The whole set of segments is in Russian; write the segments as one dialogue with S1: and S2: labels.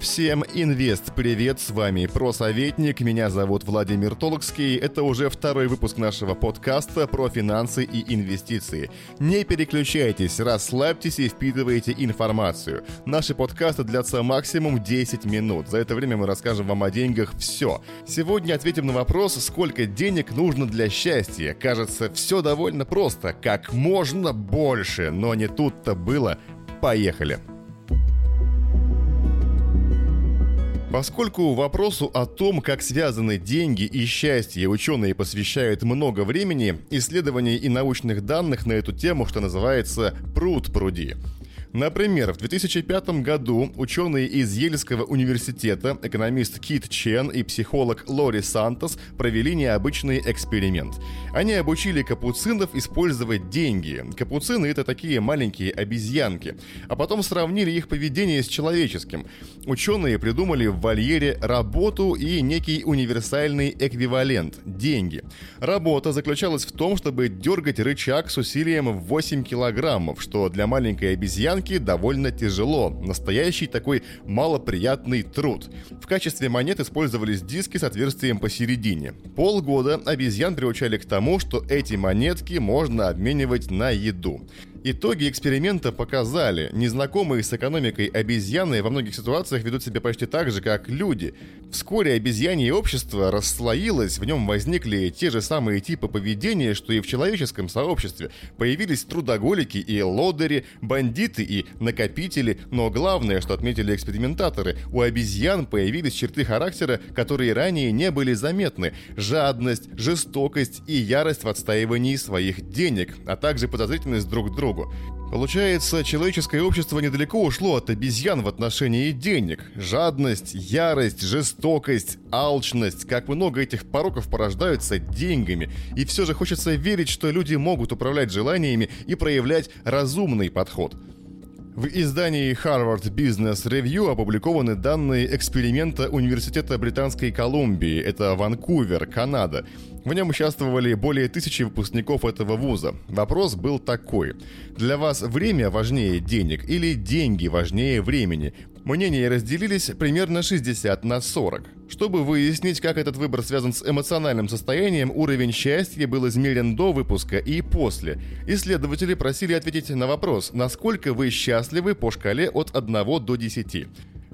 S1: Всем инвест привет, с вами Просоветник, меня зовут Владимир Толокский. Это уже второй выпуск нашего подкаста про финансы и инвестиции. Не переключайтесь, расслабьтесь и впитывайте информацию. Наши подкасты длятся максимум 10 минут. За это время мы расскажем вам о деньгах все. Сегодня ответим на вопрос, сколько денег нужно для счастья. Кажется, все довольно просто, как можно больше, но не тут-то было. Поехали! Поскольку вопросу о том, как связаны деньги и счастье, ученые посвящают много времени, исследований и научных данных на эту тему, что называется, пруд пруди. Например, в 2005 году ученые из Ельского университета, экономист Кит Чен и психолог Лори Сантос провели необычный эксперимент. Они обучили капуцинов использовать деньги. Капуцины — это такие маленькие обезьянки. А потом сравнили их поведение с человеческим. Ученые придумали в вольере работу и некий универсальный эквивалент — деньги. Работа заключалась в том, чтобы дергать рычаг с усилием в 8 килограммов, что для маленькой обезьянки обезьянки довольно тяжело. Настоящий такой малоприятный труд. В качестве монет использовались диски с отверстием посередине. Полгода обезьян приучали к тому, что эти монетки можно обменивать на еду. Итоги эксперимента показали, незнакомые с экономикой обезьяны во многих ситуациях ведут себя почти так же, как люди. Вскоре обезьянье общество расслоилось, в нем возникли те же самые типы поведения, что и в человеческом сообществе. Появились трудоголики и лодыри, бандиты и накопители, но главное, что отметили экспериментаторы, у обезьян появились черты характера, которые ранее не были заметны. Жадность, жестокость и ярость в отстаивании своих денег, а также подозрительность друг к другу. Получается, человеческое общество недалеко ушло от обезьян в отношении денег. Жадность, ярость, жестокость, алчность, как много этих пороков порождаются деньгами. И все же хочется верить, что люди могут управлять желаниями и проявлять разумный подход. В издании Harvard Business Review опубликованы данные эксперимента Университета Британской Колумбии, это Ванкувер, Канада. В нем участвовали более тысячи выпускников этого вуза. Вопрос был такой. Для вас время важнее денег или деньги важнее времени? Мнения разделились примерно 60 на 40. Чтобы выяснить, как этот выбор связан с эмоциональным состоянием, уровень счастья был измерен до выпуска и после. Исследователи просили ответить на вопрос, насколько вы счастливы по шкале от 1 до 10.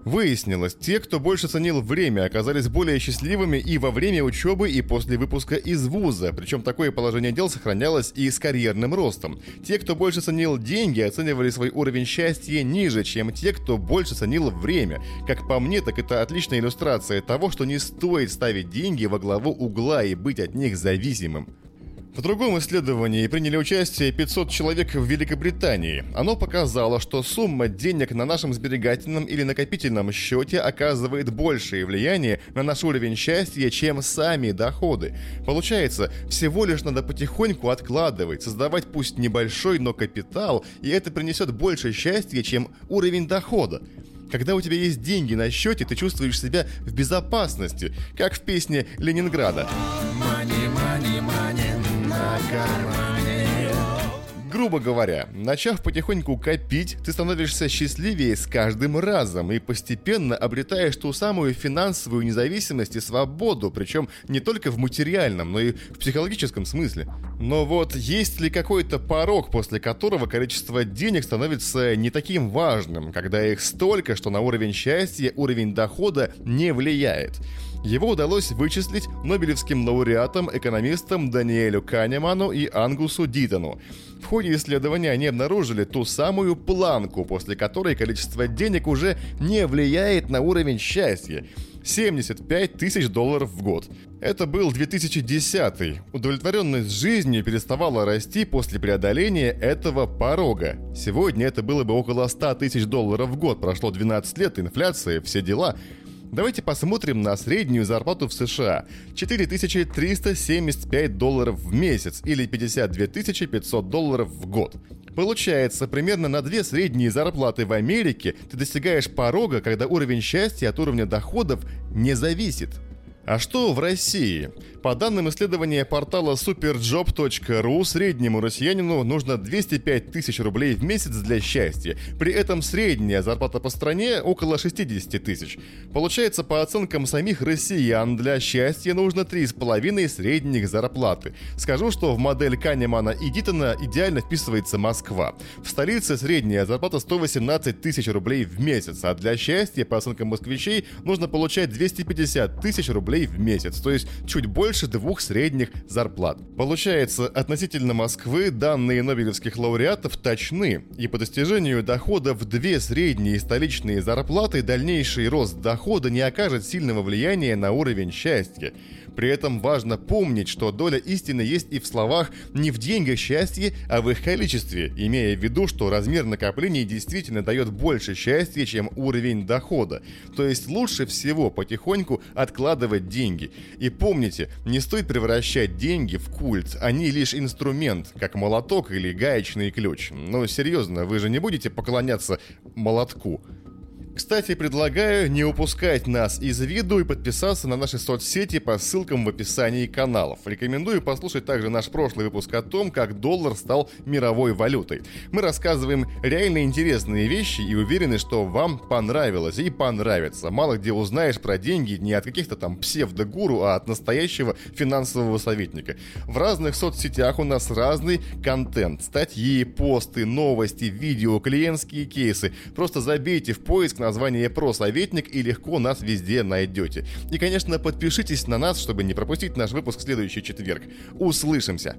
S1: Выяснилось, те, кто больше ценил время, оказались более счастливыми и во время учебы, и после выпуска из вуза. Причем такое положение дел сохранялось и с карьерным ростом. Те, кто больше ценил деньги, оценивали свой уровень счастья ниже, чем те, кто больше ценил время. Как по мне, так это отличная иллюстрация того, что не стоит ставить деньги во главу угла и быть от них зависимым. В другом исследовании приняли участие 500 человек в Великобритании. Оно показало, что сумма денег на нашем сберегательном или накопительном счете оказывает большее влияние на наш уровень счастья, чем сами доходы. Получается, всего лишь надо потихоньку откладывать, создавать пусть небольшой, но капитал, и это принесет больше счастья, чем уровень дохода. Когда у тебя есть деньги на счете, ты чувствуешь себя в безопасности, как в песне Ленинграда. Money, money. Грубо говоря, начав потихоньку копить, ты становишься счастливее с каждым разом и постепенно обретаешь ту самую финансовую независимость и свободу, причем не только в материальном, но и в психологическом смысле. Но вот есть ли какой-то порог, после которого количество денег становится не таким важным, когда их столько, что на уровень счастья уровень дохода не влияет? Его удалось вычислить нобелевским лауреатам, экономистам Даниэлю Канеману и Ангусу Дитону. В ходе исследования они обнаружили ту самую планку, после которой количество денег уже не влияет на уровень счастья. 75 тысяч долларов в год. Это был 2010. Удовлетворенность жизнью переставала расти после преодоления этого порога. Сегодня это было бы около 100 тысяч долларов в год. Прошло 12 лет, инфляция, все дела. Давайте посмотрим на среднюю зарплату в США. 4375 долларов в месяц или 52 500 долларов в год. Получается, примерно на две средние зарплаты в Америке ты достигаешь порога, когда уровень счастья от уровня доходов не зависит. А что в России? По данным исследования портала superjob.ru, среднему россиянину нужно 205 тысяч рублей в месяц для счастья. При этом средняя зарплата по стране около 60 тысяч. Получается, по оценкам самих россиян, для счастья нужно 3,5 средних зарплаты. Скажу, что в модель Канемана и Дитона идеально вписывается Москва. В столице средняя зарплата 118 тысяч рублей в месяц, а для счастья, по оценкам москвичей, нужно получать 250 тысяч рублей в месяц, то есть чуть больше двух средних зарплат. Получается, относительно Москвы данные нобелевских лауреатов точны, и по достижению дохода в две средние столичные зарплаты дальнейший рост дохода не окажет сильного влияния на уровень счастья. При этом важно помнить, что доля истины есть и в словах не в деньгах счастья, а в их количестве, имея в виду, что размер накоплений действительно дает больше счастья, чем уровень дохода. То есть лучше всего потихоньку откладывать деньги. И помните, не стоит превращать деньги в культ, они лишь инструмент, как молоток или гаечный ключ. Но серьезно, вы же не будете поклоняться молотку. Кстати, предлагаю не упускать нас из виду и подписаться на наши соцсети по ссылкам в описании каналов. Рекомендую послушать также наш прошлый выпуск о том, как доллар стал мировой валютой. Мы рассказываем реально интересные вещи и уверены, что вам понравилось и понравится. Мало где узнаешь про деньги не от каких-то там псевдогуру, а от настоящего финансового советника. В разных соцсетях у нас разный контент. Статьи, посты, новости, видео, клиентские кейсы. Просто забейте в поиск название «Про советник» и легко нас везде найдете. И, конечно, подпишитесь на нас, чтобы не пропустить наш выпуск в следующий четверг. Услышимся!